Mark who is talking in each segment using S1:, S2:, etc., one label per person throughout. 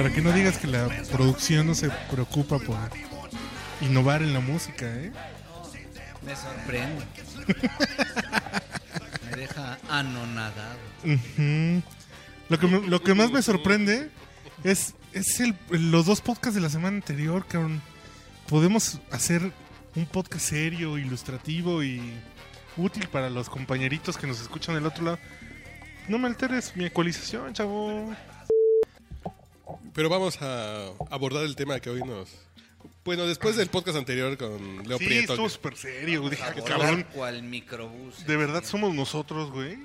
S1: Para que no digas que la producción no se preocupa por innovar en la música, ¿eh?
S2: Me sorprende. me deja anonadado.
S1: Lo que, me- lo que más me sorprende es, es el, los dos podcasts de la semana anterior, cabrón. Podemos hacer un podcast serio, ilustrativo y útil para los compañeritos que nos escuchan del otro lado. No me alteres mi ecualización, chavo.
S3: Pero vamos a abordar el tema que hoy nos... Bueno, después del podcast anterior con Leo
S1: Sí,
S3: Prieto.
S1: estuvo súper serio. Dije, cabrón,
S2: cual microbús.
S1: de verdad somos nosotros, güey.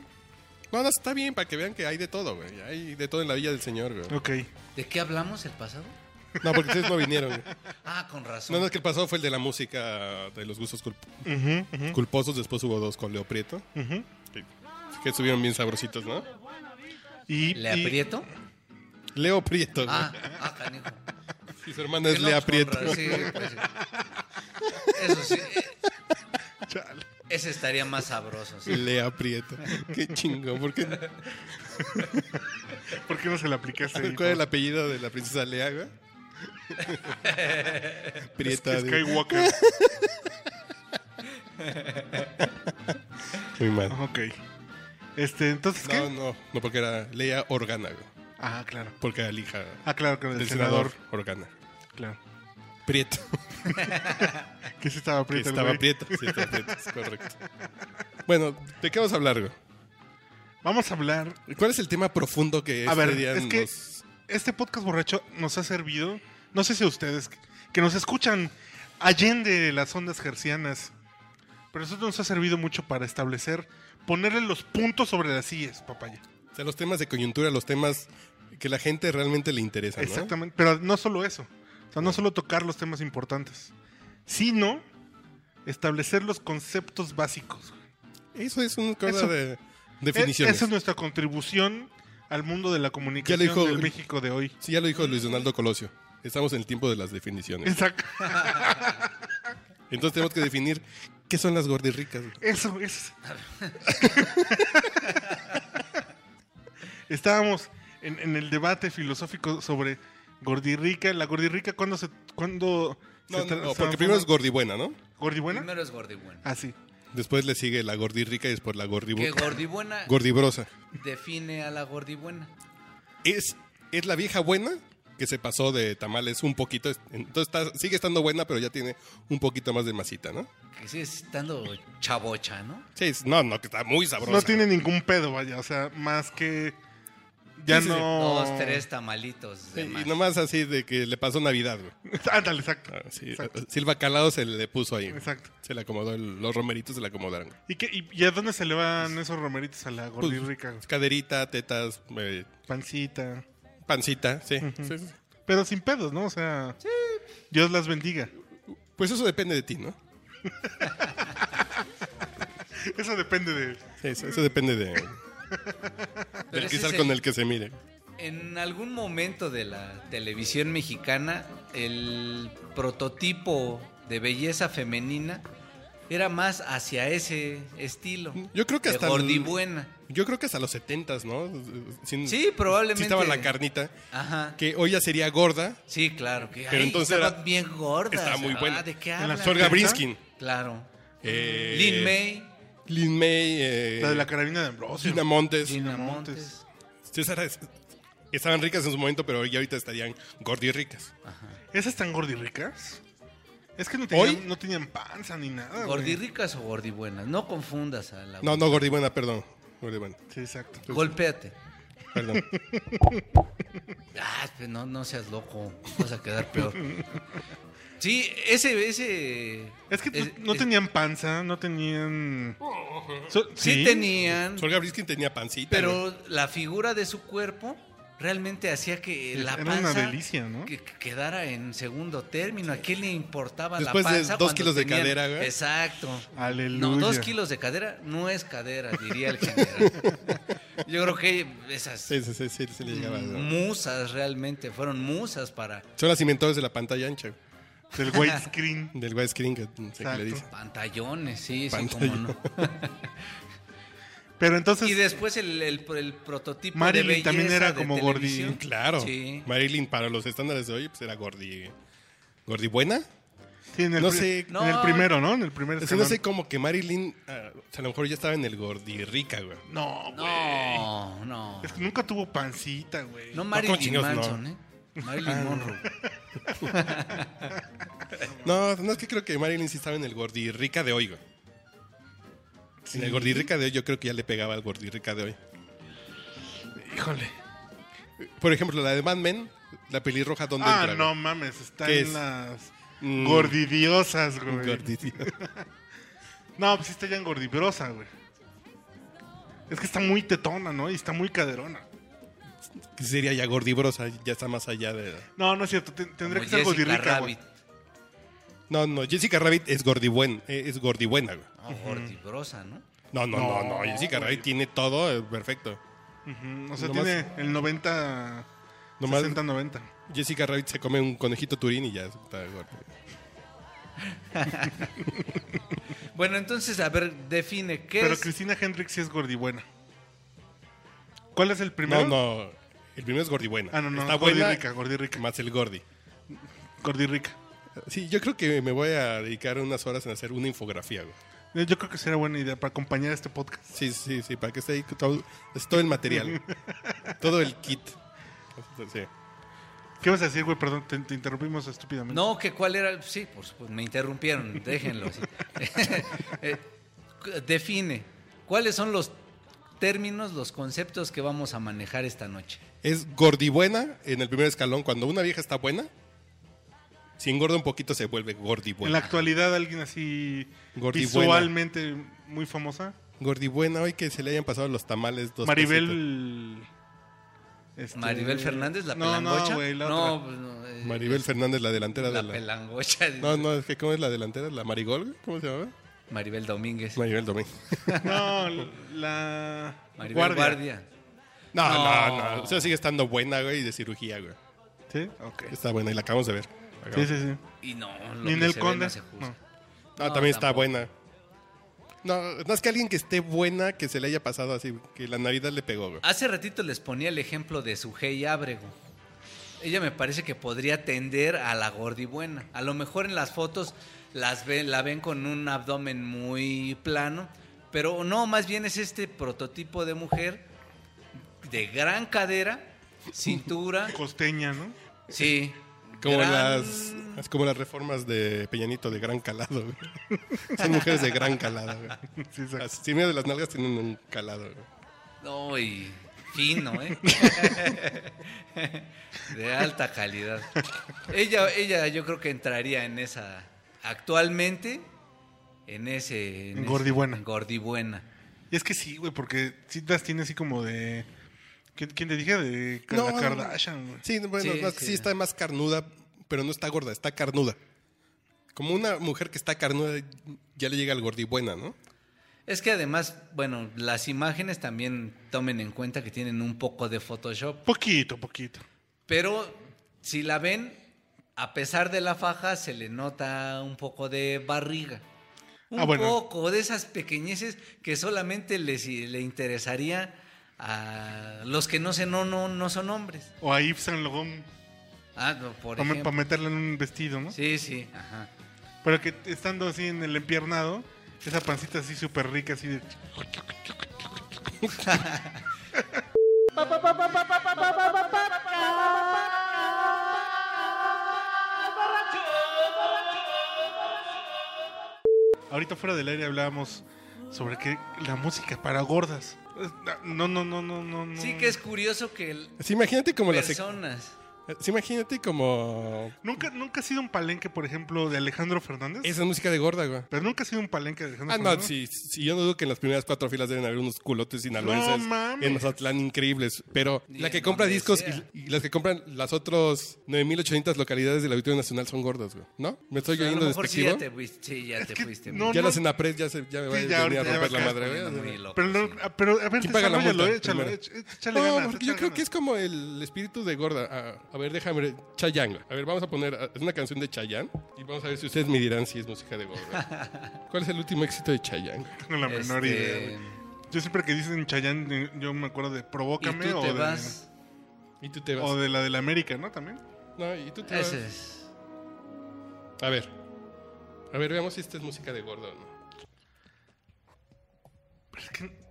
S3: No, no, está bien, para que vean que hay de todo, güey. Hay de todo en la Villa del Señor, güey.
S1: Ok.
S2: ¿De qué hablamos el pasado?
S3: No, porque ustedes no vinieron. güey.
S2: Ah, con razón.
S3: No, no, es que el pasado fue el de la música de los gustos culp- culposos. Después hubo dos con Leo Prieto.
S1: ujú.
S3: Que, que estuvieron bien sabrositos, ¿no?
S1: Y,
S2: ¿Le
S1: y-
S2: aprieto?
S3: Leo Prieto.
S2: Ah, ah, canijo.
S3: Y su hermana es Lea Prieto.
S2: sí, pues sí. Eso sí.
S1: Chale.
S2: Ese estaría más sabroso. sí.
S3: Lea Prieto. Qué chingón. ¿Por qué?
S1: ¿Por qué no se le aplicaste? ahí,
S3: ¿Cuál es el apellido de la princesa Lea, güey? Prieta. digo.
S1: Skywalker.
S3: Muy mal.
S1: ok. Este, entonces, ¿qué?
S3: No, no, no, porque era Lea Organa, güey.
S1: Ah, claro.
S3: Porque era la hija
S1: Ah, claro, con el
S3: del
S1: senador.
S3: senador Organa.
S1: Claro.
S3: Prieto.
S1: Que sí estaba
S3: Que
S1: prieto el
S3: estaba
S1: güey.
S3: prieto. Sí, estaba prieto, es correcto. Bueno, ¿de qué vamos a hablar, güey?
S1: Vamos a hablar.
S3: ¿Cuál es el tema profundo que
S1: A
S3: este
S1: ver,
S3: día
S1: es que
S3: nos-
S1: este podcast borracho nos ha servido. No sé si a ustedes que nos escuchan allende las ondas gercianas. Pero eso nos ha servido mucho para establecer, ponerle los puntos sobre las sillas, papaya.
S3: O sea, los temas de coyuntura, los temas que la gente realmente le interesa, ¿no?
S1: Exactamente. Pero no solo eso. O sea, no solo tocar los temas importantes, sino establecer los conceptos básicos.
S3: Eso es una cosa de
S1: E-
S3: definiciones.
S1: Esa es nuestra contribución al mundo de la comunicación
S3: dijo-
S1: del México de hoy.
S3: Sí, ya lo dijo Luis Donaldo Colosio. Estamos en el tiempo de las definiciones.
S1: Exacto.
S3: Entonces tenemos que definir qué son las gordirricas.
S1: Eso, eso. Estábamos en, en el debate filosófico sobre Gordirrica. La Gordirrica, ¿cuándo se. ¿Cuándo
S3: No,
S1: se
S3: no, porque primero es gordibuena, ¿no?
S1: ¿Gordibuena?
S2: Primero es gordibuena.
S1: Ah, sí.
S3: Después le sigue la gordirrica y después la gordibu-
S2: Que gordibuena
S3: gordibrosa.
S2: define a la gordibuena.
S3: Es, es la vieja buena que se pasó de tamales un poquito. Entonces está- sigue estando buena, pero ya tiene un poquito más de masita, ¿no?
S2: Que sigue estando chavocha, ¿no?
S3: Sí, no, no, que está muy sabrosa.
S1: No tiene ningún pedo, vaya. O sea, más que. Ya
S3: Sí, sí, sí.
S1: no.
S2: Dos, tres tamalitos de
S3: Sí,
S2: más.
S3: y nomás así de que le pasó Navidad, güey.
S1: Ándale, exacto.
S3: Ah, sí,
S1: Exacto.
S3: Silva Calado se le puso ahí.
S1: Exacto.
S3: Se le acomodó, el- los romeritos se le acomodaron.
S1: ¿Y, qué, y, y a dónde se le van esos romeritos a la
S3: Pues,
S1: Gordirrica?
S3: caderita, tetas, eh,
S1: Pancita.
S3: pancita, sí.
S1: Pero sin pedos, ¿no? O sea. Dios las bendiga.
S3: Pues eso depende de ti, ¿no?
S1: Eso depende de.
S3: Sí, eso, eso depende de, del cristal con
S2: el-
S3: que se mire.
S2: En algún momento de la televisión mexicana, el prototipo de belleza femenina era más hacia ese estilo.
S3: Yo creo que hasta. Yo creo que hasta los setentas, ¿no? Sin-
S2: Sí, probablemente.
S3: Sí estaba la carnita,
S2: Ajá.
S3: que hoy ya sería gorda.
S2: Sí, claro. Que,
S3: Pero
S2: ay,
S3: entonces
S2: estaban
S3: era-
S2: bien gordas.
S3: estaba muy buena.
S2: ¿De qué
S1: En la
S2: hablan?
S3: Sorga
S1: ¿70?
S3: Brinskin.
S2: Claro.
S3: Eh,
S2: Lin May,
S3: Lin May. eh,
S1: La de la carabina de Ambrosio.
S3: Gina Montes.
S2: Gina
S3: esas- estaban ricas en su momento, pero ya ahorita estarían gordirricas.
S1: ¿Esas están gordirricas? Es que no tenían,
S3: ¿Hoy?
S1: no tenían panza ni nada. güey.
S2: ¿Gordirricas o gordibuenas? No confundas a la.
S3: No, no, gordibuena, perdón. Gordibuena,
S1: Sí, exacto.
S2: Golpéate.
S3: perdón.
S2: Ah, pues no, no seas loco. Vas a quedar peor. Sí, ese. ese
S1: Es que no-
S2: es-
S1: no
S2: es-
S1: tenían panza, no tenían. So-
S2: Sí, tenían,
S3: Sorga Briskin tenía pancita.
S2: pero la figura de su cuerpo realmente hacía que la
S1: Era
S2: panza
S1: una delicia, ¿no?
S2: que, que quedara en segundo término. ¿A quién le importaba
S3: Después
S2: la
S3: de
S2: panza?
S3: dos
S2: cuando
S3: kilos de cadera, güey.
S2: Exacto.
S1: Aleluya.
S2: No, dos kilos de cadera no es cadera, diría el general. Yo creo que esas
S3: Sí, sí, sí, sí, sí le llegaba. ¿no?
S2: musas realmente fueron musas para
S3: Son las inventores de la pantalla ancha.
S1: Del widescreen.
S3: Del widescreen que, se que
S1: Exacto.
S3: le dice.
S2: pantallones, sí, sí,
S3: Pantallón.
S2: cómo no.
S1: Pero entonces,
S2: Y después el, el- el prototipo
S1: Marilyn
S2: de belleza
S1: también era
S2: de
S1: como gordi-.
S3: Claro.
S2: Sí.
S3: Marilyn, para los estándares de hoy, pues era gordi. ¿Gordi buena?
S1: sí, en el,
S3: no sé.
S1: en
S2: No.
S1: el primero, ¿no? En el primer
S3: Sí, no
S1: escalón.
S3: sé cómo que Marilyn, ah, o sea, a lo mejor ya estaba en el gordi rica, güey.
S1: No, güey.
S2: No, no.
S1: Es que nunca tuvo pancita, güey.
S2: No
S3: ¿cómo
S2: Marilyn
S3: no?
S2: Manson, ¿eh? Marilyn Monroe.
S3: No, no es que creo que Marilyn sí estaba en el gordi rica de hoy, güey. En el gordi rica de hoy yo creo que ya le pegaba al gordi rica de hoy.
S1: Híjole.
S3: Por ejemplo, la de Mad Men, la pelirroja, ¿dónde
S1: Ah,
S3: entra?
S1: no
S3: güey?
S1: mames, está
S3: ¿Qué
S1: en
S3: es?
S1: las
S3: Mm.
S1: gordidiosas, güey.
S3: Gordi, tío.
S1: No, pues sí está ya en gordibrosa, güey. Es que está muy tetona, ¿no? Y está muy caderona.
S3: Sería ya gordibrosa, ya está más allá de...
S1: No, no es cierto. ten- tendría
S2: Como
S1: que ser
S2: Jessica
S1: gordirrica, güey.
S2: Rabbit.
S3: No, no, Jessica Rabbit es gordibuen, eh, es gordibuena, güey.
S2: No, gordibrosa, ¿no?
S3: No, no, no, no,
S1: No,
S3: Jessica. Rabbit tiene todo eh, perfecto.
S1: Ujú, O sea,
S3: Nomás-
S1: tiene el 90...
S3: Nomás
S1: 60-90.
S3: Jessica Rabbit se come un conejito turín y ya está gorda.
S2: Bueno, entonces, a ver, define qué
S1: Pero
S2: es.
S1: Cristina Hendricks sí es gordibuena. ¿Cuál es el
S3: No,
S1: primero?
S3: no, el primero es gordibuena.
S1: Ah, no, no.
S3: Está buena
S1: gordirrica, gordirrica.
S3: más el gordi.
S1: Gordirrica.
S3: Sí, yo creo que me voy a dedicar unas horas en hacer una infografía, güey.
S1: Yo creo que sería buena idea para acompañar este podcast.
S3: Sí, sí, sí, para que esté ahí todo, es todo el material. todo el kit. Sí.
S1: ¿Qué vas a decir, güey? Perdón, te, te interrumpimos estúpidamente.
S2: No, que cuál era. Sí, por supuesto, me interrumpieron, déjenlo. sí. Eh, define. ¿Cuáles son los términos, los conceptos que vamos a manejar esta noche?
S3: Es gordibuena en el primer escalón. Cuando una vieja está buena, si engorda un poquito se vuelve
S1: En
S3: gordibuena.
S1: la actualidad, alguien así
S3: Gordibuena.
S1: visualmente muy famosa.
S3: Gordibuena, hoy que se le hayan pasado los tamales dos.
S1: Maribel. este,
S2: Maribel Fernández, la
S1: no,
S2: pelangocha.
S1: No, la
S2: pues no, eh,
S3: Maribel
S2: es
S3: Fernández, la delantera
S2: La
S3: de la...
S2: pelangocha.
S3: No, no, es que ¿cómo es la delantera? ¿La Marigol? ¿Cómo se llama?
S2: Maribel Domínguez.
S3: Maribel Domínguez.
S1: No, la.
S2: Maribel
S1: Guardia.
S2: Guardia.
S3: No, no,
S2: No.
S3: no. O sea, sigue estando buena, güey, de cirugía, güey.
S1: ¿Sí? Ok.
S3: Está buena y la acabamos de ver.
S1: Sí, sí, sí.
S2: Y no, lo
S1: Ni en
S2: que
S1: el
S2: se ve
S1: Conde.
S2: no se juzga.
S1: No.
S3: No,
S2: No,
S3: también está
S2: tampoco.
S3: buena. No, no es que alguien que esté buena, que se le haya pasado así, que la Navidad le pegó, güey.
S2: Hace ratito les ponía el ejemplo de Sujei Ábrego. Ella me parece que podría tender a la gordibuena. A lo mejor en las fotos las ven, la ven con un abdomen muy plano, pero no, más bien es este prototipo de mujer de gran cadera, cintura,
S1: Costeña, ¿no?
S2: sí.
S3: Como
S2: gran-
S3: las es como las reformas de Peñanito de gran calado, güey. Son mujeres de gran calado, güey.
S1: Sí.
S3: Así, de las nalgas tienen un calado, güey.
S2: No, y fino, ¿eh? de alta calidad. Ella, ella yo creo que entraría en esa, actualmente, en ese...
S1: En
S2: ese-
S1: gordibuena.
S2: en gordibuena.
S1: Y es que sí, güey, porque sí las tiene así como de. ¿Quién, quién te dije? De
S3: No,
S1: Kardashian, güey.
S3: Sí, bueno, no,
S2: sí.
S3: sí está más carnuda, pero no está gorda, está carnuda. Como una mujer que está carnuda, ya le llega al gordibuena, ¿no?
S2: Es que además, bueno, las imágenes también tomen en cuenta que tienen un poco de Photoshop.
S1: Poquito, poquito.
S2: Pero si la ven, a pesar de la faja, se le nota un poco de barriga. Un
S1: Ah, bueno.
S2: poco de esas pequeñeces que solamente les, le interesaría a los que no, se, no, no, no son hombres.
S1: O a Yves Saint Laurent
S2: Ah, no, por
S1: para meterle en un vestido, ¿no?
S2: Sí, sí, ajá.
S1: Pero que estando así en el empiernado, esa pancita así súper rica, así de. Ahorita fuera del aire hablábamos sobre que la música para gordas. No, no, no, no, no. no.
S2: Sí que es curioso que el-
S3: Sí, imagínate como la sec-
S2: personas...
S3: Sí, imagínate como
S1: Nunca, nunca ha sido un palenque, por ejemplo, de Alejandro Fernández.
S3: esa música de gorda, güey.
S1: Pero nunca ha sido un palenque de Alejandro
S3: Ah, no,
S1: Fernández.
S3: sí, sí, yo no dudo que en las primeras cuatro filas deben haber unos culotes sinaloenses
S1: No mames.
S3: en Mazatlán increíbles, pero la que
S2: en
S3: compra discos
S2: sea.
S3: y, y las que compran las otros 9800 localidades del Auditorio Nacional son gordas, güey. ¿No? ¿Me estoy oyendo
S2: mejor sí ya
S3: despectivo?
S2: te fuiste, sí, ya te
S1: que
S2: fuiste.
S1: no,
S3: ya las Enapred ya, se, ya me va
S1: Sí,
S3: a
S1: ya
S3: venir a romper la madre, güey.
S1: Pero, no-
S2: sí.
S1: ah, pero a ver,
S3: ¿Quién paga la multa
S1: échale
S3: No, porque yo creo que es como el espíritu de gorda. A, ver, déjame ver. Chayanne. A ver, vamos a poner. Es una canción de Chayanne. Y vamos a ver si ustedes me dirán si es música de gorda. ¿Cuál es el último éxito de Chayanne?
S1: No la menor
S2: Este,
S1: idea. Yo siempre que dicen Chayanne, yo me acuerdo de
S2: Y
S1: Provócame
S2: tú
S1: o,
S2: te
S1: de,
S2: vas.
S3: Y tú te vas.
S1: o de la de la América, ¿no? También.
S3: No, y tú te vas.
S2: Es.
S3: A ver. A ver, veamos si esta es música de gordo o no.
S1: Pero es que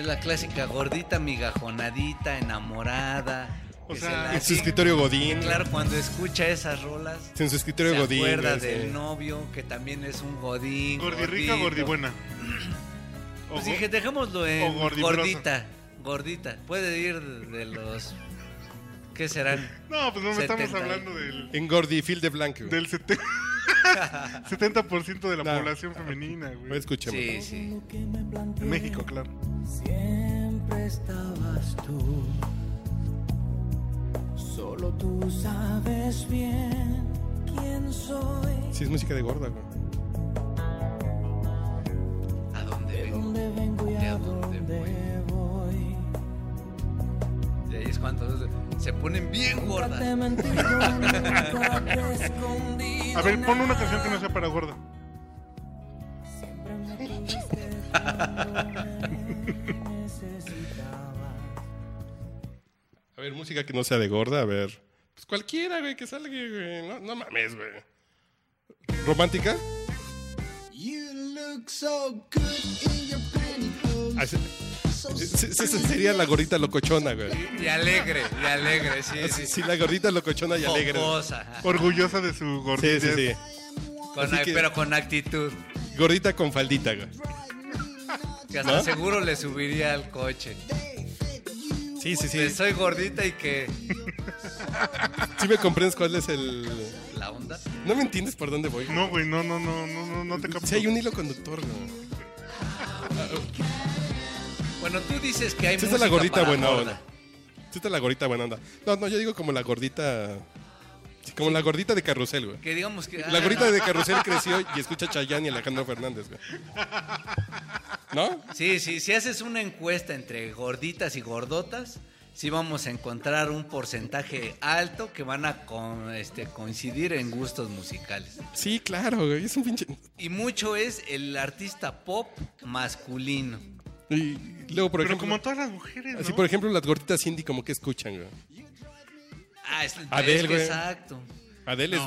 S2: Es la clásica gordita, migajonadita, enamorada.
S1: O
S2: que
S1: sea,
S2: se la
S3: En su escritorio Godín.
S2: Claro, cuando escucha esas rolas,
S3: En su escritorio
S2: se
S3: Godín.
S2: acuerda
S3: güey,
S2: del
S3: sí.
S2: novio, que también es un godín.
S1: gordirrica, gordibuena. O
S2: Pues dije, dejémoslo en gordita, gordita. Puede ir de los... ¿Qué serán?
S1: No, pues no me estamos
S2: 70
S1: hablando del,
S3: En Gordi, Phil de Blanco.
S1: del sete- 70% de la
S3: No.
S1: población femenina, güey.
S3: escuchemos.
S2: Sí, sí.
S1: En México, claro.
S4: Siempre estabas tú. Solo tú sabes bien quién soy.
S3: Sí, es música de gorda, güey.
S2: ¿A dónde vengo?
S4: Dónde vengo y
S2: ¿De
S4: a
S2: a dónde
S4: dónde voy.
S2: De ahí es cuando se ponen bien
S4: Nunca
S2: gordas.
S4: te mentido, te.
S1: A ver, pon una canción que no sea para gorda.
S4: Siempre me
S3: A ver, música que no sea de gorda, a ver. Pues cualquiera, güey, que salga, güey. No, no mames, güey. ¿Romántica?
S5: You look so good in your pantyhose.
S3: Ah, sí. Sí, sí, Esa sería la gordita locochona, güey.
S2: Y alegre, y alegre, sí, sí.
S3: Sí, la gordita locochona y alegre.
S2: Jocosa, ajá.
S1: Orgullosa de su
S3: Sí,
S1: gordita.
S3: sí, sí.
S2: Con-
S3: que-
S2: Pero con actitud.
S3: Gordita con faldita, güey.
S2: Que hasta seguro le subiría al coche.
S3: Sí, sí, sí.
S2: De soy gordita y que...
S3: Sí me comprendes cuál es el...
S2: ¿La onda?
S3: No me entiendes por dónde voy.
S1: No, güey, no, no, no, no, no, no te capto.
S3: Sí hay un hilo conductor, güey.
S2: Bueno, tú dices que hay
S3: Sí está la gordita buena onda. Sí está la gordita buena onda. No, no, yo digo como la gordita... sí, como la gordita de carrusel, güey.
S2: Que digamos que...
S3: La
S2: ah,
S3: gordita de carrusel creció y escucha a Chayanne y Alejandro Fernández, güey. ¿No?
S2: Sí, sí, si haces una encuesta entre gorditas y gordotas, sí vamos a encontrar un porcentaje alto que van a con- este, coincidir en gustos musicales.
S3: Sí, claro, güey. Es un pinche...
S2: Y mucho es el artista pop masculino.
S3: Y luego, por
S1: Pero
S3: ejemplo...
S1: como todas las mujeres, ¿no?
S3: Así, por ejemplo, las gorditas indie como que escuchan, güey.
S2: Ah, es,
S3: Adele,
S2: es que
S3: güey.
S2: exacto.
S3: Adele es...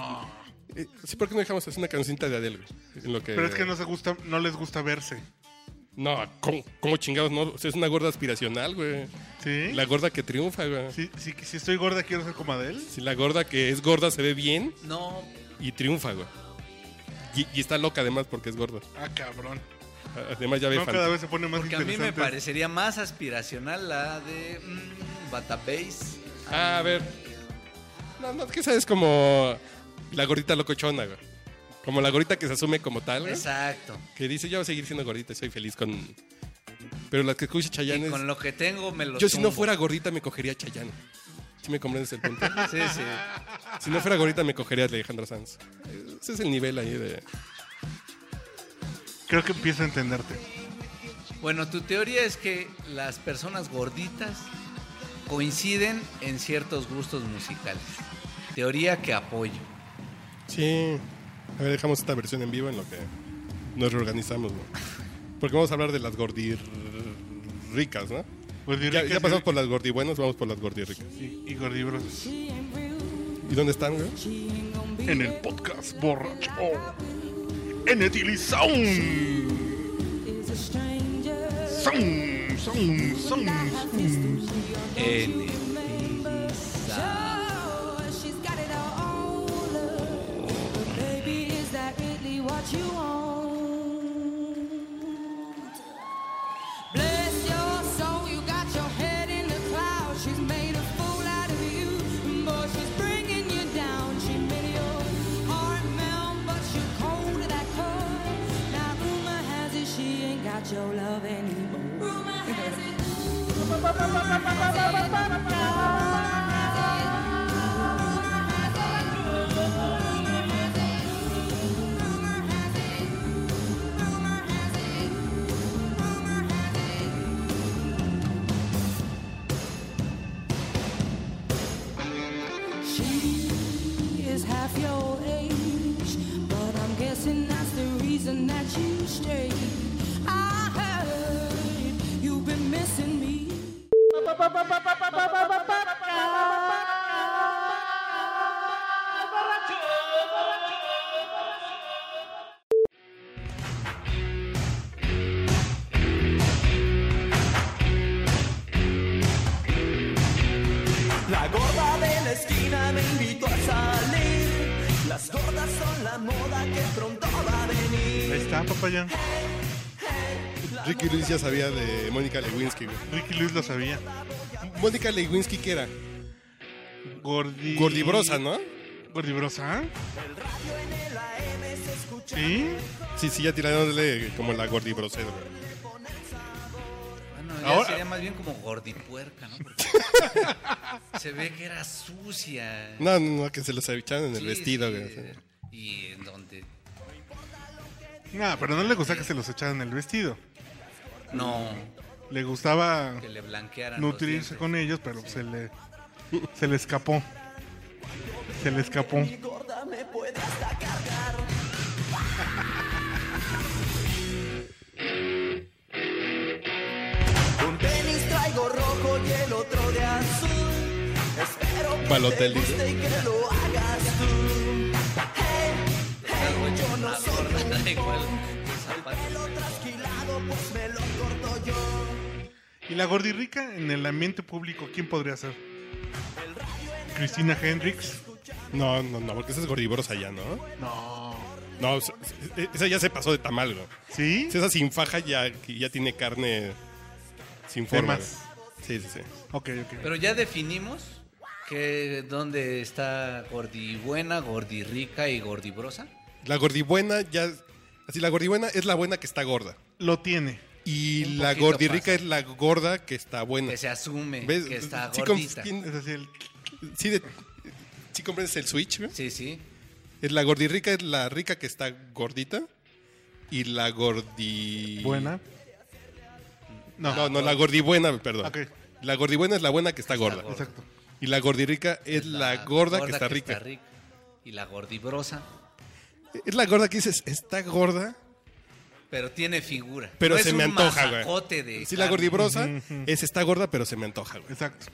S3: Eh, sí, ¿por qué no dejamos hacer una cancioncita de Adele, güey? En lo que...
S1: Pero es que no se gusta, no les gusta verse.
S3: No, ¿cómo, cómo chingados no? O sea, es una gorda aspiracional, güey.
S1: ¿Sí?
S3: La gorda que triunfa, güey.
S1: Si, si, si estoy gorda, quiero ser como Adele.
S3: Si la gorda que es gorda se ve bien
S2: No,
S3: y triunfa, güey. Y, y está loca además porque es gorda.
S1: Ah, cabrón.
S3: Además ya ve
S1: No, cada vez se pone más
S2: porque a mí me parecería más aspiracional la de mm, Bass.
S3: Ah, a ver. No, no, que sabes como la gordita locochona, güey. Como la gordita que se asume como tal, güey.
S2: Exacto.
S3: Que dice, yo voy a seguir siendo gordita y soy feliz con... Pero las que escucha Chayanne
S2: Y
S3: es...
S2: con lo que tengo me lo
S3: Yo si no
S2: tumbo.
S3: fuera gordita me cogería a Chayanne. ¿Sí me comprendes el punto?
S2: Sí, sí.
S3: si no fuera gordita me cogería a Alejandro Sanz. Ese es el nivel ahí de...
S1: Creo que empiezo a entenderte.
S2: Bueno, tu teoría es que las personas gorditas coinciden en ciertos gustos musicales. Teoría que apoyo.
S3: Sí. A ver, dejamos esta versión en vivo en lo que nos reorganizamos, ¿no? Porque vamos a hablar de las gordirricas, ¿no?
S1: Gordirricas
S3: Ya, ya pasamos por las gordibuenas, vamos por las gordirricas.
S1: y, y gordibrosas.
S3: ¿Y dónde están, güey?
S1: En el podcast borracho. En Etili Sound. Sound, sound, sound.
S2: En el
S6: She's what you want? Bless your soul, you got your head in the clouds. She's made a fool out of you. Boy, she's bringing you down. She made your heart melt, but you're cold to that core. Now, rumor has it she ain't got your love anymore. Rumor has it. She
S3: Ricky Luis ya sabía de Mónica Lewinsky, güey.
S1: Ricky Luis lo sabía.
S3: Mónica Lewinsky, ¿qué era?
S1: Gordi...
S3: Gordibrosa, ¿no?
S1: Gordibrosa. Sí.
S3: Sí, sí, ya tirándole como la gordibrosera. güey.
S2: Bueno, ya
S3: Ahora-
S2: sería más bien como gordipuerca, ¿no? Porque se ve que era sucia.
S3: No, no, no, que se los echaron en el vestido,
S2: sí,
S3: güey.
S2: Y en donde...
S1: No, pero no le gustaba que se los echaran en el vestido.
S2: No,
S1: Le gustaba
S2: que le blanquearan los
S1: nutrirse con ellos, pero se le se le escapó. Se le escapó.
S5: Un tenis traigo rojo y el otro de azul. Espero que te guste y que lo hagas tú. Yo no soy
S2: igual.
S5: Pelo trasquilado, pues me lo corto yo.
S1: Y la gordirrica en el ambiente público, ¿quién podría ser? Cristina Hendricks.
S3: No, no, no, porque esa es gordibrosa ya, ¿no?
S1: No.
S3: No, esa- esa ya se pasó de tamal, güey.
S1: ¿Sí?
S3: Si esa sin faja ya, ya tiene carne sin forma. Sí, sí, sí.
S1: Ok, ok.
S2: Pero ya definimos que dónde está gordibuena, gordirrica y gordibrosa.
S3: La gordibuena ya... Así, la gordibuena es la buena que está gorda.
S1: Lo tiene.
S3: Y
S2: Un
S3: la
S2: poquito
S3: gordirrica
S2: pasa.
S3: es la gorda que está buena.
S2: Que se asume
S3: ¿Ves?
S2: que está
S3: Sí,
S2: gordita.
S1: Es
S3: Sí, de- sí comprendes el switch, güey?
S2: Sí, sí.
S3: Es la gordirrica es la rica que está gordita. Y la gordi...
S1: buena. No,
S3: No, no, la gordibuena, perdón.
S1: Ok.
S3: La gordibuena es la buena que está gorda.
S2: gorda.
S1: Exacto.
S3: Y la gordirrica es la, gorda, que está rica.
S2: Y la gordibrosa,
S3: Es la gorda que dices, está gorda,
S2: pero tiene figura.
S3: pero
S2: No
S3: se
S2: es
S3: me
S2: un
S3: antoja, güey.
S2: de
S3: Sí, la gordibrosa es está gorda, pero se me antoja, güey.
S1: Exacto.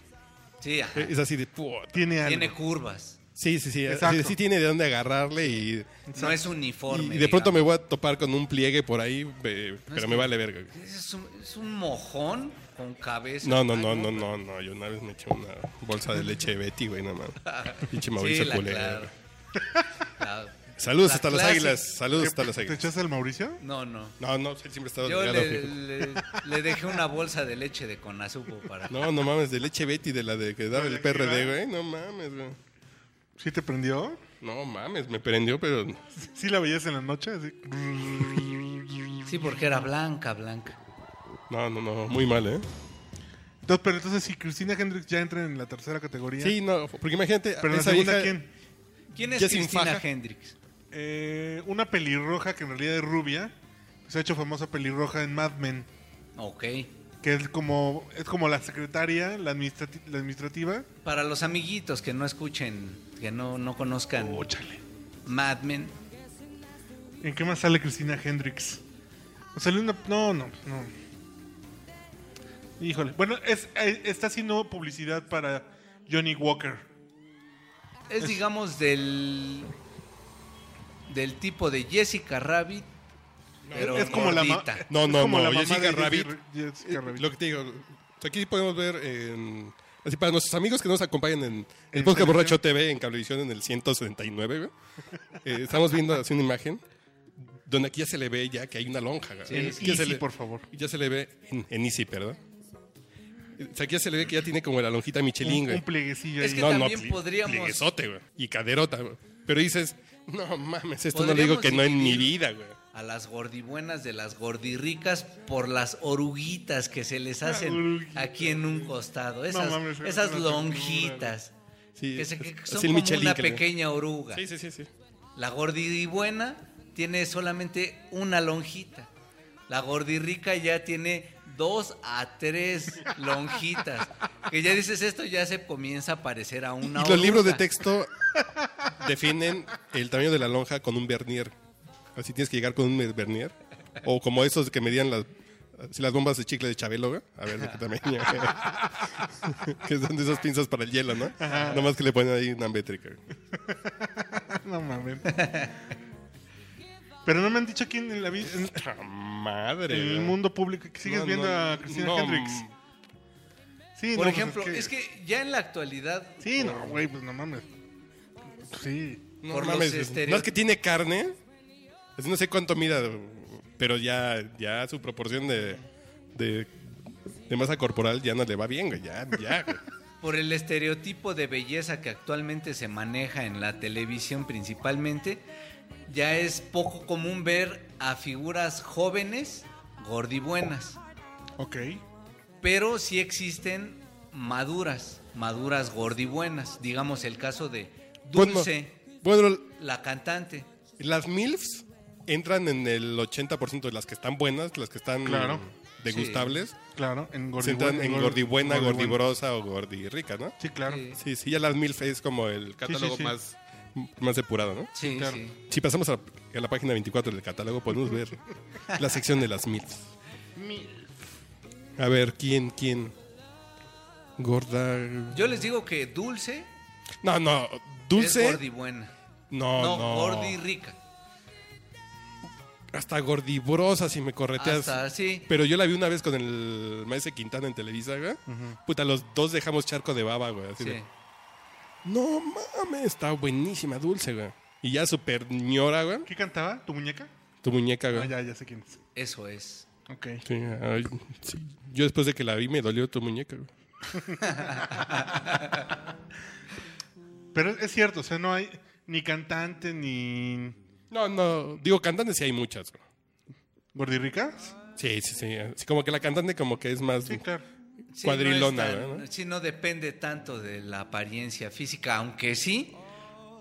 S2: Sí, ajá.
S3: Es así de... puta.
S1: Tiene algo.
S2: Tiene curvas.
S3: Sí, sí, sí.
S1: Exacto.
S3: sí tiene de dónde agarrarle y,
S2: No es uniforme.
S3: y de pronto me voy a topar con un pliegue por ahí, eh, pero me vale verga. güey.
S2: Es un, es un mojón con cabeza.
S3: No, no, no, no, no, no. Yo una vez me eché una bolsa de leche de Betty, güey, no mames. Pinche Mauricio
S2: Sí, la claro.
S3: Saludos
S2: la
S3: hasta las águilas. Saludos hasta las
S1: ¿Te
S3: águilas.
S1: echaste al Mauricio?
S2: No, no.
S3: No, no, él siempre está
S2: Yo
S3: delgado,
S2: le,
S3: güey.
S2: le- le dejé una bolsa de leche de conazupo para...
S3: No, no mames, de leche Betty, de la de que daba el PRD, güey. No mames, güey.
S1: ¿Sí te prendió?
S3: No mames, me prendió, pero
S1: ¿Sí la veías en la noche? Así.
S2: Sí, porque era blanca, blanca.
S3: no, no, no, muy mal, ¿eh?
S1: Entonces, pero entonces si Cristina Hendricks ya entra en la tercera categoría.
S3: Sí, no, porque imagínate,
S1: Pero en la
S3: esa
S1: segunda,
S3: vieja-
S1: ¿quién?
S2: ¿Quién es
S3: Ya sin
S2: Cristina
S3: faja.
S2: Hendricks?
S1: Eh, una pelirroja que en realidad es rubia. Se ha hecho famosa pelirroja en Mad Men.
S2: Ok.
S1: Que es como, es como la secretaria, la, administrati- la administrativa.
S2: Para los amiguitos que no escuchen, que no, no conozcan
S1: Óchale.
S2: Mad Men,
S1: ¿En qué más sale Cristina Hendricks? O sale una... No, no, no. Híjole. Bueno, es, eh, está haciendo publicidad para Johnny Walker.
S2: es digamos del del tipo de Jessica Rabbit, pero
S1: es como la
S2: gordita.
S3: No,
S1: es
S3: no,
S1: como
S3: no,
S1: la
S3: Jessica Rabbit.
S1: Jessica
S3: Eh,
S1: Rabbit.
S3: Lo que te digo, aquí podemos ver en... Así para nuestros amigos que nos acompañan en el
S1: ¿En
S3: Podcast? Borracho TV en Cablevisión en el 179, güey. Eh, estamos viendo así una imagen donde aquí ya se le ve ya que hay una lonja.
S2: Sí,
S1: En.
S3: Ya se
S1: Easy,
S3: le-
S1: por favor.
S3: Ya se le ve en, en Easy, perdón. O sea, aquí ya se le ve que ya tiene como la lonjita Michelin,
S1: Un,
S3: güey.
S1: un plieguecillo
S2: Es
S1: ahí.
S2: que
S3: no, no,
S2: también
S3: pli-
S2: podríamos-
S3: güey. Y caderota, güey. Pero dices, no mames, esto no le digo que no en mi vida, güey.
S2: a las gordibuenas de las gordirricas por las oruguitas que se les hacen aquí en un costado. Esas,
S1: mames, es
S2: esas lonjitas.
S3: Sí,
S2: Que, se- que
S3: así
S2: son como
S3: Michelin
S2: una pequeña oruga.
S3: Sí, sí, sí, sí.
S2: La gordibuena tiene solamente una lonjita. La gordirrica ya tiene dos a tres lonjitas. Que ya dices esto, ya se comienza a parecer a una
S3: Y los libros de texto definen el tamaño de la lonja con un vernier. Así tienes que llegar con un vernier. O como esos que medían las, si las bombas de chicle de Chabelo, güey. A ver de qué tamaño. que son de esas pinzas para el hielo, ¿no? Nomás que le ponen ahí una métrica.
S1: No mames. Pero no me han dicho quién en la vida.
S3: Madre.
S1: en el mundo público que sigues
S3: No,
S1: viendo
S3: no,
S1: a Cristina
S3: no,
S1: Hendricks.
S3: mm,
S1: Sí,
S2: Por
S1: no, pues
S2: ejemplo, es que... ya en la actualidad,
S1: Sí, no, güey, pues no mames. Sí.
S3: No
S2: Por
S3: mames, no es que tiene carne. no sé cuánto mira, pero ya, ya su proporción de, de, de masa corporal ya no le va bien, güey. Ya, ya. güey.
S2: por el estereotipo de belleza que actualmente se maneja en la televisión principalmente, ya es poco común ver a figuras jóvenes gordibuenas.
S1: Ok.
S2: Pero sí existen maduras, maduras gordibuenas. Digamos el caso de Dulce,
S3: Bueno, bueno,
S2: la cantante.
S3: las MILFs entran en el 80% de las que están buenas, las que están
S1: Claro.
S3: degustables.
S1: Claro, en
S3: entran en gordibuena, gordibrosa o gordirica, ¿no?
S1: Sí, claro.
S2: Sí.
S3: Sí, sí, ya las MILF es como el catálogo
S1: sí.
S3: más más depurado, ¿no?
S2: Sí,
S1: Claro.
S2: sí.
S3: Si pasamos a, a la página 24 del catálogo, podemos ver la sección de las MILF. A ver, ¿quién, quién? Gorda.
S2: Yo les digo que Dulce
S3: No, no,
S2: es
S3: dulce.
S2: gordibuena.
S3: No,
S2: No,
S3: no.
S2: gordi rica.
S3: Hasta gordibrosa si me correteas.
S2: Hasta sí.
S3: Pero yo la vi una vez con el maestro Quintana en Televisa, güey. Puta, los dos dejamos charco de baba, güey. así
S2: sí.
S3: de, no mames, está buenísima, dulce, güey. Y ya super ñora, güey.
S1: ¿Qué cantaba? ¿Tu muñeca?
S3: Tu muñeca, güey.
S1: Ah, ya, ya sé quién es.
S2: Eso es.
S1: Ok.
S3: Sí, ay, sí. Yo después de que la vi me dolió tu muñeca, güey.
S1: Pero es cierto, o sea, no hay ni cantante ni
S3: No, no, digo, cantantes sí hay muchas,
S1: gordirricas.
S3: Sí, sí, sí. Así como que la cantante como que es más...
S1: Sí, claro.
S2: Sí,
S3: Cuadrilona,
S2: no tan-
S3: ¿no?
S2: Sí, no depende tanto de la apariencia física, aunque sí,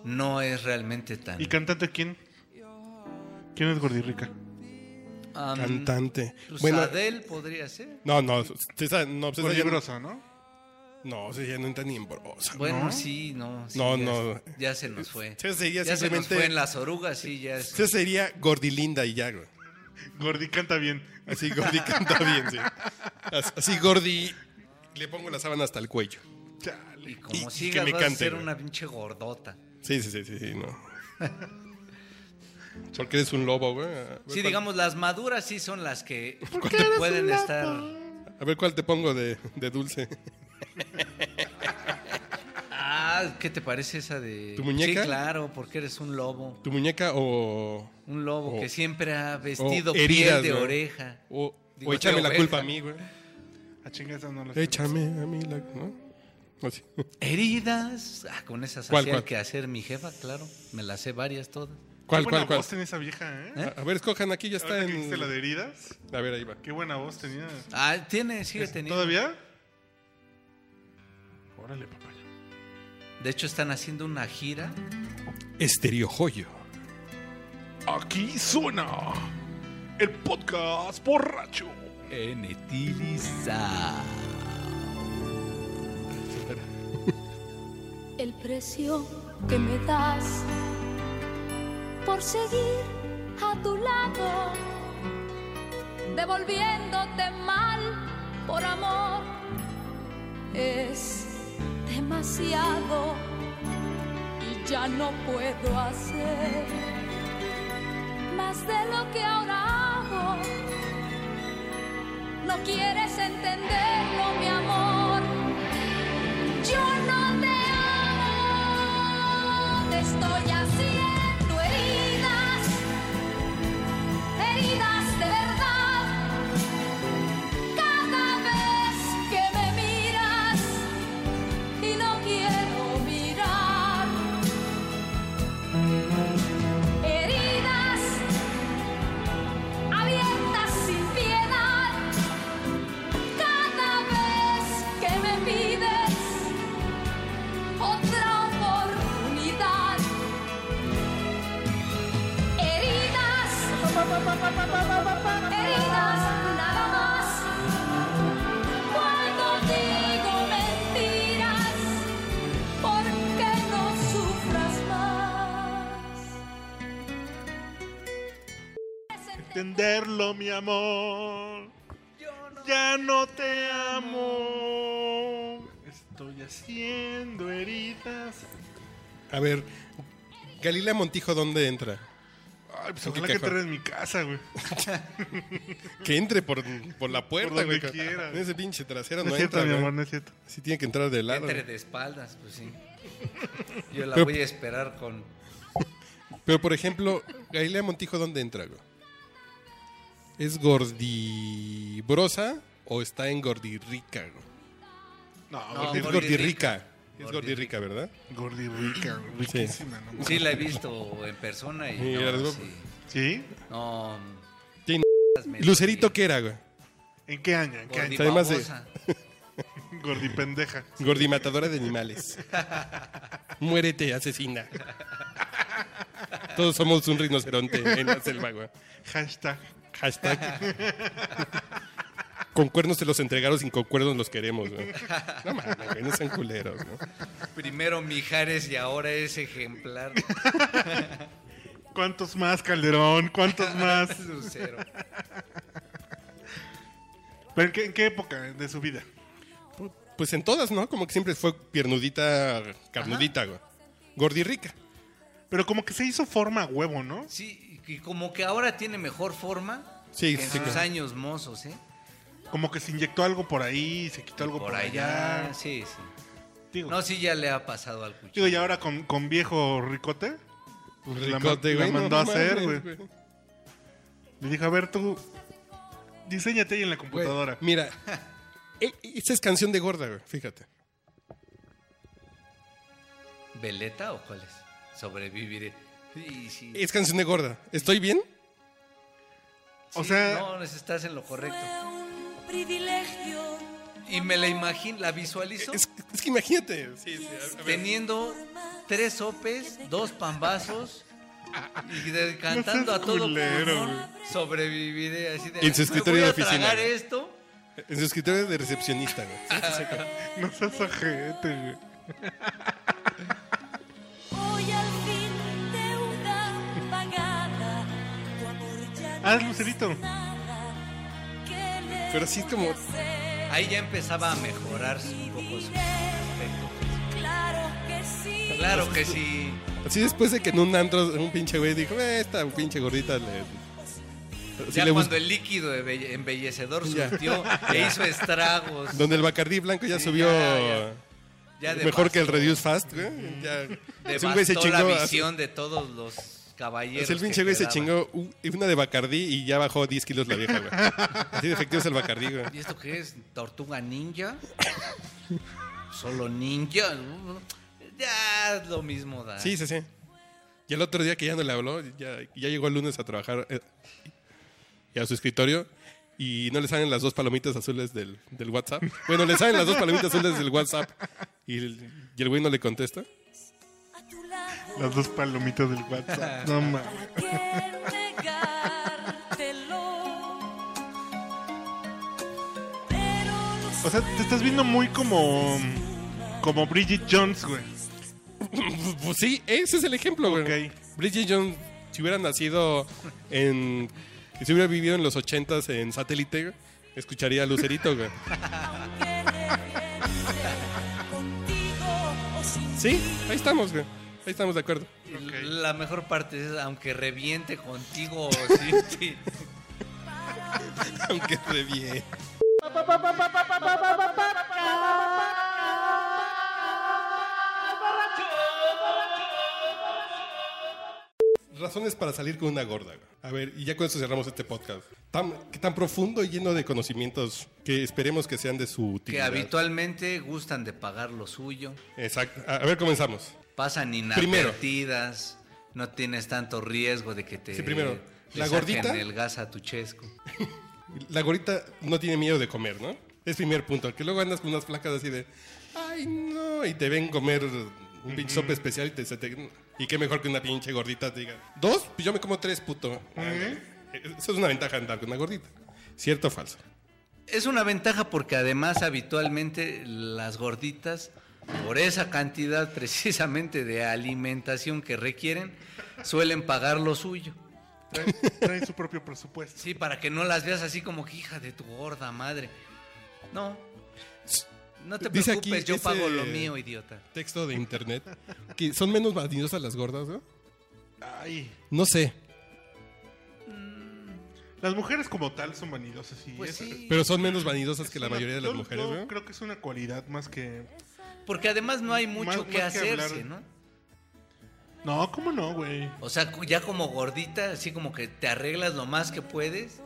S2: no es realmente tan...
S1: ¿Y cantante quién? ¿Quién es gordirrica?
S2: Am,
S3: Cantante.
S2: pues
S3: Bueno,
S2: Adele podría ser.
S3: no, no, César, no, César ya no,
S1: ¿no?
S3: César ya no entra ni en brosa.
S2: Bueno,
S1: ¿No?
S2: sí, no. sí,
S3: No,
S2: ya,
S3: no.
S2: Ya se nos fue.
S3: Sería
S2: ya se nos fue en las orugas, sí, ya.
S3: César sería gordilinda y ya, güey.
S1: Gordi canta bien.
S3: Así Gordi canta bien, sí. As- Así Gordi le pongo la sábana hasta el cuello.
S2: Y
S3: y-
S2: como
S3: y
S2: sigas
S3: que me
S2: vas a ser
S3: güey.
S2: una pinche gordota.
S3: Sí, sí, sí, sí, sí, no. Porque eres un lobo, güey.
S2: Sí,
S3: cuál-
S2: digamos, las maduras sí son las que pueden estar...
S3: A ver cuál te pongo de, de dulce.
S2: Ah, ¿qué te parece esa de...?
S3: ¿Tu muñeca?
S2: Sí, claro, porque eres un lobo.
S3: ¿Tu muñeca o,
S2: Un lobo
S3: O-
S2: que siempre ha vestido
S3: heridas,
S2: piel de
S3: güey.
S2: oreja.
S3: o,
S2: Digo,
S3: o échame la
S2: oveja.
S3: culpa a mí, güey?
S1: A chingada no las
S3: Échame a mí la... ¿no? Así.
S2: Heridas. Ah, con esas
S3: ¿Cuál,
S2: hacía
S3: cuál?
S2: que hacer mi jefa, claro. Me las sé varias todas.
S3: ¿Cuál,
S1: Qué
S3: cuál,
S1: buena
S3: cuál?
S1: voz tenía esa vieja, ¿eh?
S3: A, a ver, escojan aquí, ya está
S1: Ahorita que dijiste
S3: en...
S1: la de heridas.
S3: A ver, ahí va.
S1: Qué buena voz tenía.
S2: Ah, tiene, sigue teniendo.
S1: ¿Todavía? Órale, papaya.
S2: De hecho, están haciendo una gira.
S3: Estereo Joyo.
S1: Aquí suena el podcast borracho.
S2: En Etiliza.
S6: el precio que me das por seguir a tu lado, devolviéndote mal por amor, es demasiado y ya no puedo hacer más de lo que ahora hago. No quieres entenderlo,
S1: Entenderlo, mi amor. ya no te amo. Estoy haciendo heridas.
S3: A ver, Galilea Montijo, ¿dónde entra?
S1: Ay, pues
S3: ¿En qué
S1: ojalá que entre en mi casa, güey.
S3: Que entre por, por la puerta,
S1: Por donde
S3: güey.
S1: quiera.
S3: En ese pinche trasero
S1: No
S3: no,
S1: es cierto,
S3: entra,
S1: mi
S3: güey.
S1: amor, no es cierto.
S3: Sí tiene que entrar de lado.
S2: Entre de espaldas, pues sí. Yo la
S3: Pero-
S2: voy a esperar con.
S3: Pero, por ejemplo, Galilea Montijo, ¿dónde entra, güey? ¿Es gordibrosa o está en gordirrica?
S1: No,
S2: No,
S1: gordi-
S3: Es
S2: gordirrica.
S3: Es
S2: Gordirrica.
S3: ¿verdad?
S1: gordirrica, güey, riquísima, ¿no?
S2: Sí, la he visto en persona y.
S3: Sí,
S2: no, sí.
S1: ¿Sí?
S2: No.
S3: Sí, ¿Lucerito qué era, güey?
S1: ¿En qué año? ¿En qué año?
S3: Además de-.
S1: Gordipendeja.
S3: Gordimatadora de animales. Muérete, asesina. Todos somos un rinoceronte en la selva, güey.
S1: Hashtag.
S3: Hashtag. Con cuernos se los entregaron, sin con cuernos los queremos, güey. No mames, güey, no sean culeros, ¿no?
S2: Primero Mijares y ahora es ejemplar.
S1: ¿Cuántos más, Calderón? ¿Cuántos más?
S2: Lucero.
S1: ¿Pero en qué, en qué época de su vida?
S3: Pues en todas, ¿no? Como que siempre fue piernudita, carnudita, güey. Gordirrica.
S1: Pero como que se hizo forma a huevo, ¿no?
S2: Sí, y como que ahora tiene mejor forma
S3: Sí,
S2: que en
S3: sí,
S2: sus
S3: claro.
S2: años mozos, ¿eh?
S1: Como que se inyectó algo por ahí, se quitó algo por,
S2: Por
S1: allá.
S2: allá. Sí, sí.
S1: Digo,
S2: No, sí ya le ha pasado al cuchillo.
S1: digo, y ahora con, con viejo ricote, La ma-
S3: Ricote,
S1: la
S3: güey.
S1: mandó a hacer, güey. le dije, a ver, tú, diseñate ahí en la computadora.
S3: Mira, e- esa es canción de gorda, güey. Fíjate.
S2: ¿Veleta o cuál es? Sobreviviré. Sí, sí.
S3: Es canción de gorda. ¿Estoy bien?
S1: o sea-
S2: No, estás en lo correcto.
S6: un privilegio.
S2: Y me la imagino, la visualizo
S3: Es, es que imagínate. Sí, sí, a- a ver.
S2: teniendo tres sopes, dos pambazos y de- cantando a todo
S1: culero,
S2: pulmón, sobreviviré así de
S3: En su
S2: "Me
S3: escritorio de oficina".
S2: esto
S3: En su escritorio de recepcionista, güey.
S1: No seas ojete, güey. Ah, es Lucerito.
S6: es nada. ¿Qué le
S3: Pero sí como-
S2: ahí ya empezaba a mejorar un poco su aspecto.
S6: Claro que sí.
S2: Claro que sí.
S3: Así después de que en un antro un pinche güey dijo, eh, esta pinche gordita le...
S2: Ya
S3: le
S2: cuando el líquido embelle- embellecedor
S3: Ya.
S2: surtió e hizo estragos.
S3: Donde el Bacardí blanco ya
S2: Sí,
S3: subió
S2: ya, ya
S3: mejor que el Reduce Fast, güey. Ya,
S2: Devastó la visión de todos los caballeros.
S3: así el pinche güey se chingó un- una de Bacardí y ya bajó 10 kilos la vieja, güey. Así de efectivo es el Bacardí, güey.
S2: ¿Y esto qué es? ¿Tortuga ninja? ¿Solo ninja? Ya es lo mismo da.
S3: Sí, sí, sí. Y el otro día que ya no le habló, ya, ya llegó el lunes a trabajar eh, y a su escritorio y no le salen las dos palomitas azules del, del WhatsApp. Bueno, le salen las dos palomitas azules del WhatsApp y el, y el güey no le contesta.
S1: Las dos palomitas del WhatsApp. No mames. O sea, te estás viendo muy como. Como Bridget Jones, güey.
S3: Pues sí, ese es el ejemplo, güey.
S1: Ok.
S3: Bridget Jones, si hubiera nacido en... Si hubiera vivido en los ochentas en satélite, güey, escucharía a Lucerito, güey.
S6: que contigo o sin
S3: Sí, ahí estamos, güey. Ahí estamos de acuerdo.
S2: La mejor parte es, aunque reviente contigo, sí, sí.
S3: Aunque re bien. Razones para salir con una gorda. A ver, y ya con eso cerramos este podcast. Tan, que tan profundo y lleno de conocimientos que esperemos que sean de su
S2: Que
S3: utilidad.
S2: habitualmente gustan de pagar lo suyo,
S3: Exacto. A ver, comenzamos.
S2: Pasan inadvertidas, no tienes tanto riesgo de que te
S3: Sí, primero, la gordita.
S2: el gas a tu chesco.
S3: La gorita no tiene miedo de comer, ¿no? Es primer punto. Que luego andas con unas placas así de, ay, no, y te ven comer un pinche sopa especial y te, se te- Y qué mejor que una pinche gordita te diga, ¿dos? Pues yo me como tres, puto. Eso es una ventaja andar con una gordita. ¿Cierto o falso?
S2: Es una ventaja porque además habitualmente las gorditas, por esa cantidad precisamente de alimentación que requieren, suelen pagar lo suyo.
S1: Traen, traen su propio presupuesto.
S2: Sí, para que no las veas así como que hija de tu gorda madre. No. No te
S3: Dice
S2: preocupes,
S3: aquí
S2: yo pago lo mío, idiota.
S3: Texto de internet. Que son menos vanidosas las gordas, ¿no?
S1: Ay.
S3: No sé.
S1: Las mujeres como tal son vanidosas y
S2: Pues
S1: es-
S2: sí.
S3: Pero son menos vanidosas
S1: es
S3: que la
S1: una-
S3: mayoría de las
S1: yo-
S3: mujeres,
S1: yo
S3: ¿no?
S1: creo que es una cualidad más que...
S2: Porque además no hay mucho
S1: Más-
S2: que
S1: más
S2: hacerse. ¿no?
S1: No, ¿cómo no, güey?
S2: O sea, ya como gordita, así como que te arreglas lo más que puedes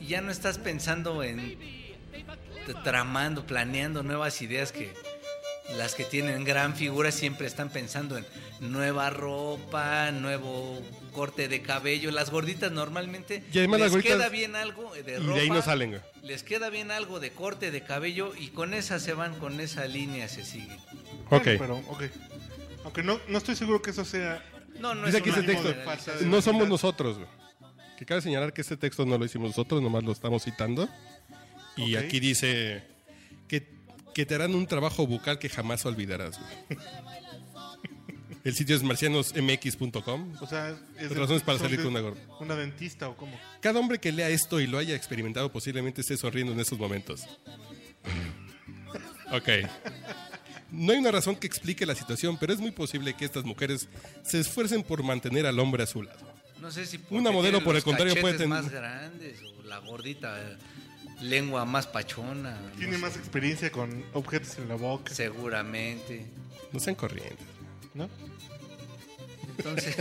S2: y ya no estás pensando en tramando, planeando nuevas ideas que las que tienen gran figura siempre están pensando en nueva ropa, nuevo corte de cabello. Las gorditas normalmente
S3: Y además
S2: les
S3: las gorditas-
S2: queda bien algo de
S3: Y de ahí no salen, güey.
S2: Les queda bien algo de corte de cabello y con esa se van, con esa línea se siguen.
S3: Ok.
S1: Bueno, pero, ok. Aunque no, no estoy seguro que eso sea...
S2: No, no
S3: Dice
S2: es
S3: aquí ese texto.
S2: generalización.
S3: No somos nosotros, güey. Que cabe señalar que este texto no lo hicimos nosotros, nomás lo estamos citando. Y aquí dice que, que te harán un trabajo bucal que jamás olvidarás, güey. El sitio es marcianosmx.com.
S1: O sea, es
S3: Otra razón es para salir
S1: de-
S3: con una gorda.
S1: Una dentista o cómo.
S3: Cada hombre que lea esto y lo haya experimentado posiblemente esté sonriendo en estos momentos. Ok. No hay una razón que explique la situación, pero es muy posible que estas mujeres se esfuercen por mantener al hombre a su lado.
S2: No sé si
S3: Una modelo, por el contrario, puede
S2: cachetes
S3: tener-
S2: más grandes o la gordita lengua más pachona. no
S1: Tiene
S2: sé.
S1: más experiencia con objetos en la boca,
S2: Seguramente.
S3: No sean corrientes.
S1: ¿No?
S2: Entonces,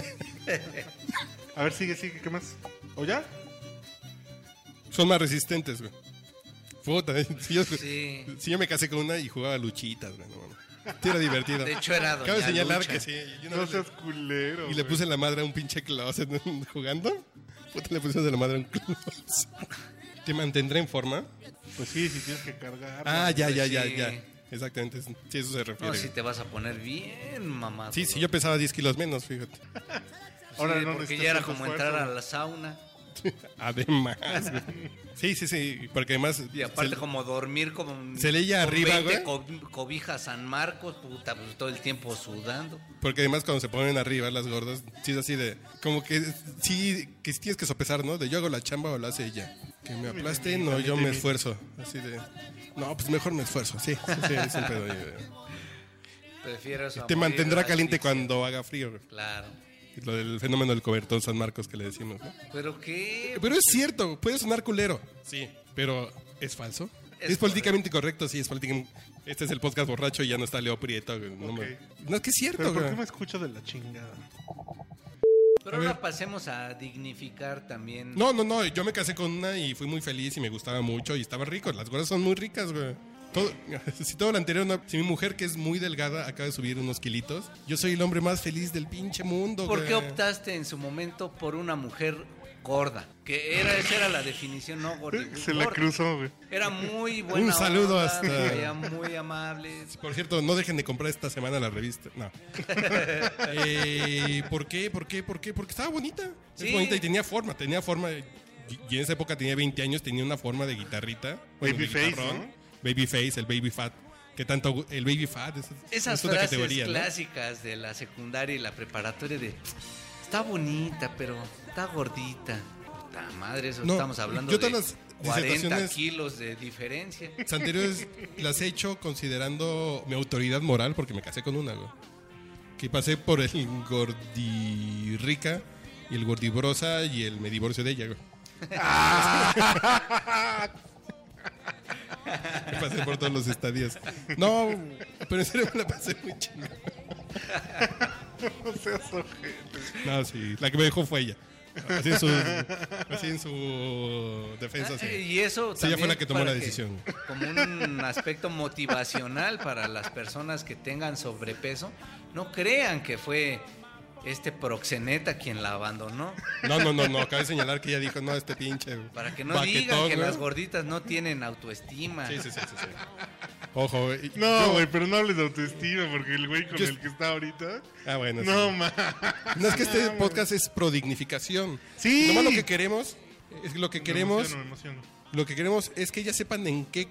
S1: A ver, sigue, sigue, ¿qué más? ¿O ya?
S3: Son más resistentes, güey. Puta, si yo,
S2: Sí.
S3: si yo me casé con una y jugaba luchitas, güey. No, mames. Sí, era divertido.
S2: de hecho era doña
S3: Cabe señalar
S2: Lucha.
S3: que sí. yo una
S1: No
S3: le-
S1: seas culero.
S3: y le puse la madre a un pinche closet jugando. Puta, le pusimos de la madre a un closet. ¿Te mantendré en forma?
S1: Pues sí, si tienes que cargar.
S3: Ah, ya, ya, ya,
S2: sí.
S3: ya. Exactamente, sí, eso se refiere.
S2: No, si te vas a poner bien, mamá.
S3: Sí, sí, yo pesaba 10 kilos menos, fíjate.
S1: Ahora no
S2: porque ya era como
S1: esfuerzo.
S2: entrar a la sauna.
S3: Además. Sí, sí, sí, porque además...
S2: Y aparte
S3: se-
S2: como dormir como...
S3: Se leía
S2: con
S3: arriba,
S2: 20
S3: güey.
S2: co- cobijas San Marcos, puta, pues todo el tiempo sudando.
S3: Porque además cuando se ponen arriba las gordas, sí es así de... Como que sí, que tienes que sopesar, ¿no? De yo hago la chamba o la hace ella. Que me aplaste, no, yo me esfuerzo. Así de... No, pues mejor me esfuerzo, sí. Sí, sí, es un pedo.
S2: Prefiero eso. a
S3: Te mantendrá caliente
S2: asfixia.
S3: cuando haga frío. güey.
S2: Claro.
S3: Lo del fenómeno del cobertor San Marcos que le decimos, ¿no?
S2: ¿Pero qué?
S3: Pero es cierto, puede sonar culero. Sí. Pero ¿es falso?
S2: Es
S3: Es, políticamente correcto, sí, es políticamente... Este es el podcast borracho y ya no está Leo Prieto. güey. No, me-
S1: Ok.
S3: no, es que es cierto,
S1: Pero ¿por
S3: güey.
S1: qué me escucho de la chingada?
S2: Pero ahora pasemos a dignificar también.
S3: No, no, no, yo me casé con una y fui muy feliz y me gustaba mucho y estaba rico. Las gordas son muy ricas, güey. Todo, si todo lo anterior, no- si mi mujer que es muy delgada acaba de subir unos kilitos, yo soy el hombre más feliz del pinche mundo,
S2: ¿Por qué optaste en su momento por una mujer gorda? Que era, esa era la definición, ¿no? Gordi-
S1: Se la
S2: gorda.
S1: cruzó, güey.
S2: Era muy buena
S3: Un saludo
S2: onda,
S3: hasta-
S2: muy amable.
S3: Por cierto, no dejen de comprar esta semana la revista. No. Eh, ¿Por qué? ¿Por qué? ¿Por qué? Porque estaba bonita.
S2: Sí.
S3: Es bonita y tenía forma, tenía forma. Y, en esa época tenía 20 años, tenía una forma de guitarrita. bueno,
S1: Babyface. ¿No?
S3: Babyface, el baby fat. Que tanto el baby fat es,
S2: Esas
S3: es otra
S2: frases
S3: categoría, ¿no?
S2: clásicas de la secundaria y la preparatoria de está bonita, pero está gordita. Puta madre, eso
S3: No,
S2: estamos hablando
S3: yo
S2: de
S3: todas las
S2: 40
S3: disertaciones-
S2: kilos de diferencia.
S3: Las anteriores las he hecho considerando mi autoridad moral porque me casé con una, güey. Que pasé por el gordirrica y el gordibrosa y el me divorcio de ella, güey. Me pasé por todos los estadios. No, pero en serio me la pasé muy chingón.
S1: No seas ojete.
S3: No, sí, la que me dejó fue ella. Así en su, así en su defensa, sí.
S2: Ah, Y eso
S3: Sí, ella fue la que tomó
S2: para
S3: la decisión.
S2: como un aspecto motivacional para las personas que tengan sobrepeso, no crean que fue este proxeneta quien la abandonó.
S3: No, no, no, no. Cabe señalar que ella dijo, no, este pinche.
S2: Para que no
S3: baquetón,
S2: digan que las gorditas no tienen autoestima.
S3: Sí, sí, sí, sí, sí. Ojo, güey.
S1: No, güey, pero no hables de autoestima porque el güey con
S3: Yo-
S1: el que está ahorita.
S3: Ah, bueno.
S1: No,
S3: sí.
S1: ma.
S3: No es que este podcast es prodignificación.
S1: Sí.
S3: Nomás lo que queremos es lo que
S1: Me
S3: queremos.
S1: emociono, me emociono.
S3: Lo que queremos es que ellas sepan en qué,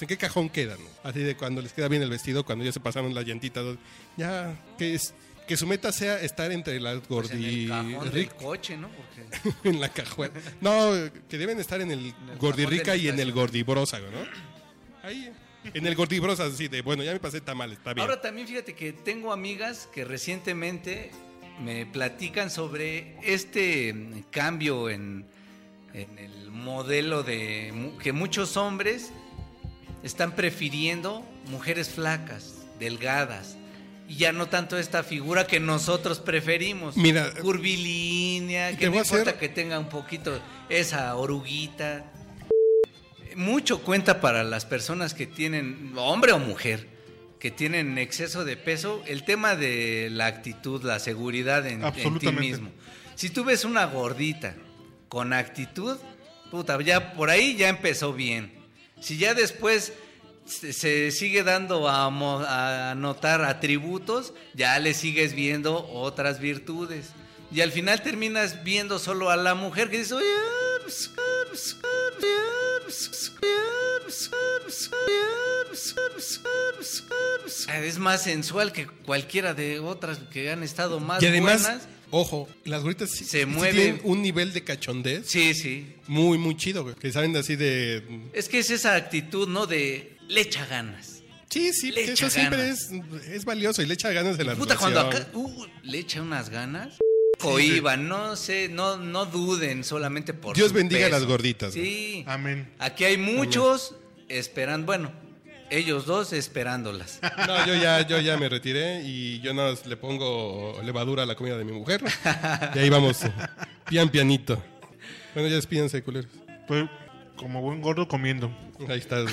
S3: en qué cajón quedan. ¿no? Así de cuando les queda bien el vestido, cuando ya se pasaron la llantita. Ya, que es que su meta sea estar entre las
S2: Pues en el
S3: gordi
S2: del coche, ¿no? Porque
S3: en la cajuela. No, que deben estar en el, gordi
S2: cajón
S3: rica
S2: del
S3: y en el gordibrósago, ¿no? Ahí, en el gordibrosa, así de, bueno, ya me pasé tamal, está bien.
S2: Ahora también fíjate que tengo amigas que recientemente me platican sobre este cambio en, en el modelo de que muchos hombres están prefiriendo mujeres flacas, delgadas. Y ya no tanto esta figura que nosotros preferimos.
S3: Mira,
S2: curvilínea, que no importa
S3: hacer-
S2: que tenga un poquito esa oruguita. Mucho cuenta para las personas que tienen, hombre o mujer, que tienen exceso de peso, el tema de la actitud, la seguridad en, en ti mismo. Si tú ves una gordita con actitud, puta, ya por ahí ya empezó bien. Si ya después se sigue dando a, a notar atributos, ya le sigues viendo otras virtudes. Y al final terminas viendo solo a la mujer que dice, oye, es más sensual que cualquiera de otras que han estado más buenas
S3: ojo, las gorritas
S2: Se
S3: sí
S2: mueve.
S3: tienen un nivel de cachondez
S2: Sí, sí.
S3: muy, muy chido, güey. Que saben así de...
S2: Es que es esa actitud, ¿no? De le echa ganas.
S3: Sí, sí,
S2: Le
S3: eso siempre
S2: ganas.
S3: es, es valioso y le echa ganas de la
S2: Puta, cuando acá uh, le echa unas ganas. Cohiban, no sé, no, no duden solamente por
S3: Dios
S2: su
S3: bendiga a las gorditas,
S2: Sí.
S1: Amén.
S2: Aquí hay muchos esperando, bueno, ellos dos esperándolas.
S3: No, yo ya, yo ya me retiré y yo nada más le pongo levadura a la comida de mi mujer. Y ahí vamos, pian pianito. Bueno, ya despídense, culeros.
S1: Pues como buen gordo comiendo.
S3: Ahí estás.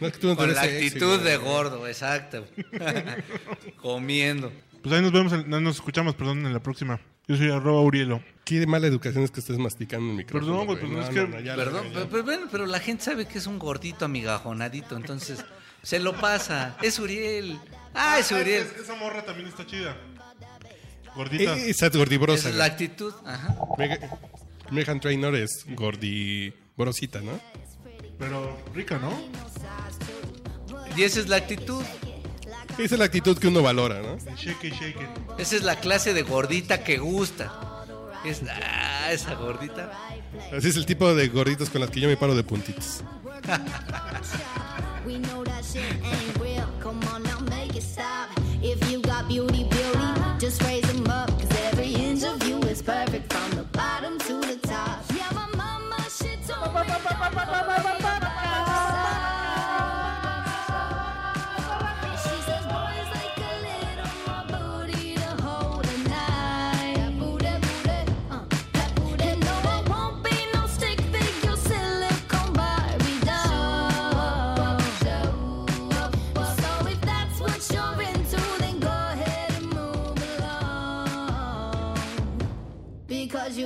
S3: No, es que tú no te
S2: Con la actitud de gordo, exacto. Comiendo.
S1: Pues ahí nos vemos, en- no, nos escuchamos, perdón, en la próxima. Yo soy arroba Urielo.
S3: Qué mala educación es que estés masticando el micrófono.
S1: Perdón, güey, pues
S3: No,
S1: es que-
S3: no, ya
S2: Perdón, pero,
S3: ya.
S2: pero bueno, pero la gente sabe que es un gordito amigajonadito, entonces se lo pasa. Es Uriel. Ah, es Uriel.
S1: esa morra también está chida. Gordita.
S3: Eh, Esa gordibrosa.
S2: es la actitud. Ajá.
S3: Mega- Megan Trainor es gordibrosita, ¿no?
S1: Pero rica, ¿no?
S2: Y esa es la actitud.
S3: Esa es la actitud que uno valora, ¿no?
S1: Shake it, shake it.
S2: Esa es la clase de gordita que gusta. Es, ah, esa gordita.
S3: Así es el tipo de gorditos con las que yo me paro de puntitos.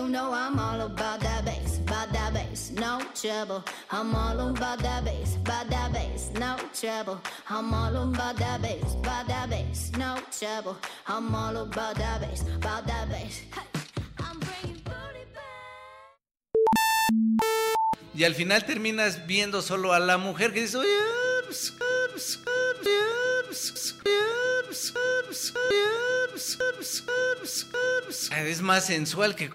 S4: don't know I'm all about that bass, about that bass, no trouble. I'm all about that bass, about that bass, no trouble. I'm all about that bass, about that bass, no trouble. I'm all about that bass, about that bass. Hey.
S2: y al final terminas viendo solo a la mujer que dice, es más sensual que...